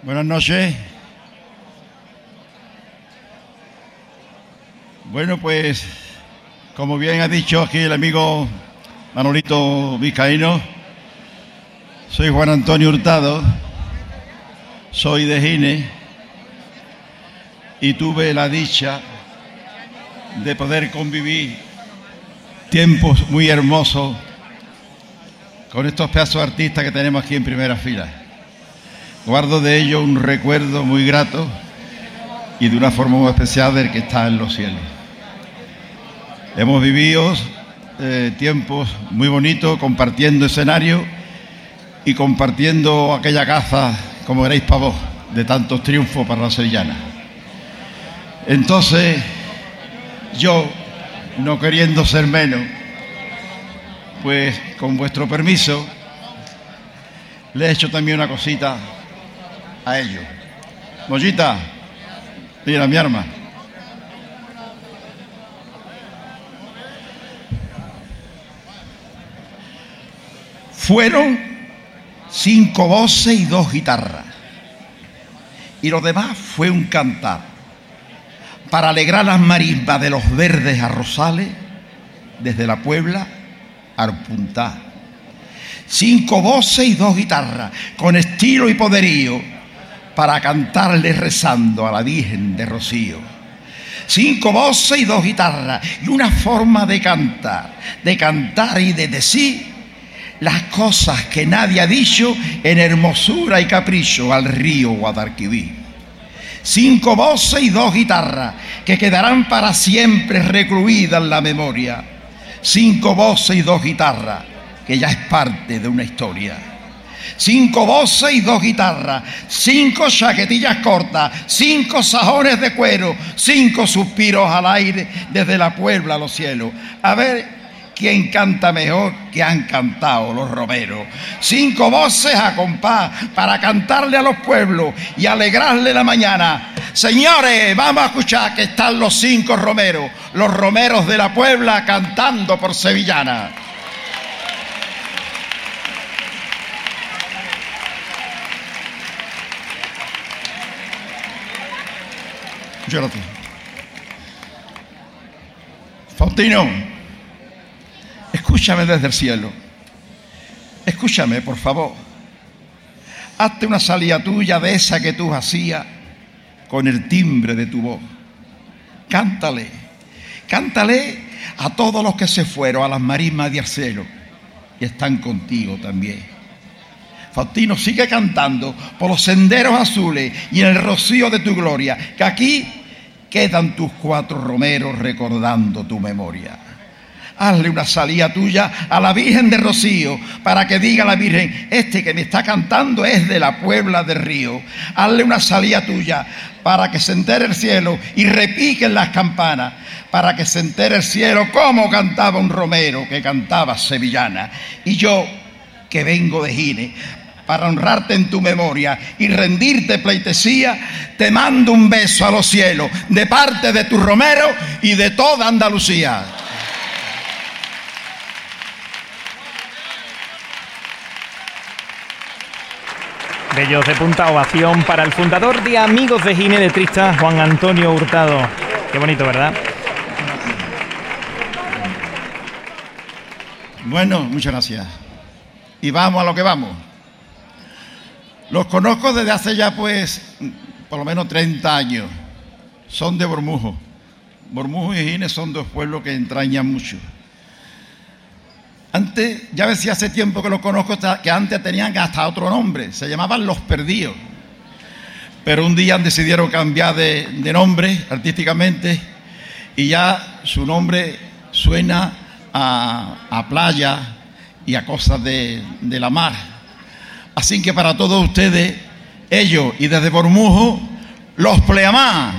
Buenas noches. Bueno, pues, como bien ha dicho aquí el amigo Manolito Vizcaíno, soy Juan Antonio Hurtado, soy de Gine y tuve la dicha de poder convivir tiempos muy hermosos con estos pedazos artistas que tenemos aquí en primera fila. Guardo de ello un recuerdo muy grato y de una forma muy especial del que está en los cielos. Hemos vivido eh, tiempos muy bonitos compartiendo escenario y compartiendo aquella caza, como veréis para vos, de tantos triunfos para la sevillana. Entonces, yo, no queriendo ser menos, pues con vuestro permiso, le he hecho también una cosita a ellos. Mollita, mira mi arma. Fueron cinco voces y dos guitarras. Y lo demás fue un cantar para alegrar las marismas de los verdes arrozales desde la Puebla al Puntá. Cinco voces y dos guitarras, con estilo y poderío, para cantarle rezando a la Virgen de Rocío. Cinco voces y dos guitarras, y una forma de cantar, de cantar y de decir las cosas que nadie ha dicho en hermosura y capricho al río Guadalquivir. Cinco voces y dos guitarras que quedarán para siempre recluidas en la memoria. Cinco voces y dos guitarras que ya es parte de una historia. Cinco voces y dos guitarras, cinco chaquetillas cortas, cinco sajones de cuero, cinco suspiros al aire desde la Puebla a los cielos. A ver, ¿Quién canta mejor que han cantado los romeros? Cinco voces a compás para cantarle a los pueblos y alegrarle la mañana. Señores, vamos a escuchar que están los cinco romeros, los romeros de la Puebla cantando por Sevillana. Jonathan. Faustino. Escúchame desde el cielo. Escúchame, por favor. Hazte una salida tuya de esa que tú hacías con el timbre de tu voz. Cántale, cántale a todos los que se fueron a las marismas de Arcelo y están contigo también. Faustino, sigue cantando por los senderos azules y en el rocío de tu gloria, que aquí quedan tus cuatro romeros recordando tu memoria hazle una salida tuya a la Virgen de Rocío para que diga la Virgen, este que me está cantando es de la Puebla del Río. Hazle una salida tuya para que se entere el cielo y repiquen las campanas, para que se entere el cielo como cantaba un romero que cantaba sevillana. Y yo, que vengo de Gine, para honrarte en tu memoria y rendirte pleitesía, te mando un beso a los cielos de parte de tu romero y de toda Andalucía. Bellos de punta ovación para el fundador de Amigos de Gine de Trista, Juan Antonio Hurtado. Qué bonito, ¿verdad? Bueno, muchas gracias. Y vamos a lo que vamos. Los conozco desde hace ya, pues, por lo menos 30 años. Son de Bormujo. Bormujo y Gine son dos pueblos que entrañan mucho. Antes, ya si hace tiempo que los conozco, que antes tenían hasta otro nombre, se llamaban Los Perdidos. Pero un día decidieron cambiar de, nombre artísticamente y ya su nombre suena a, playa y a cosas de, la mar. Así que para todos ustedes, ellos y desde Bormujo, los Pleamás.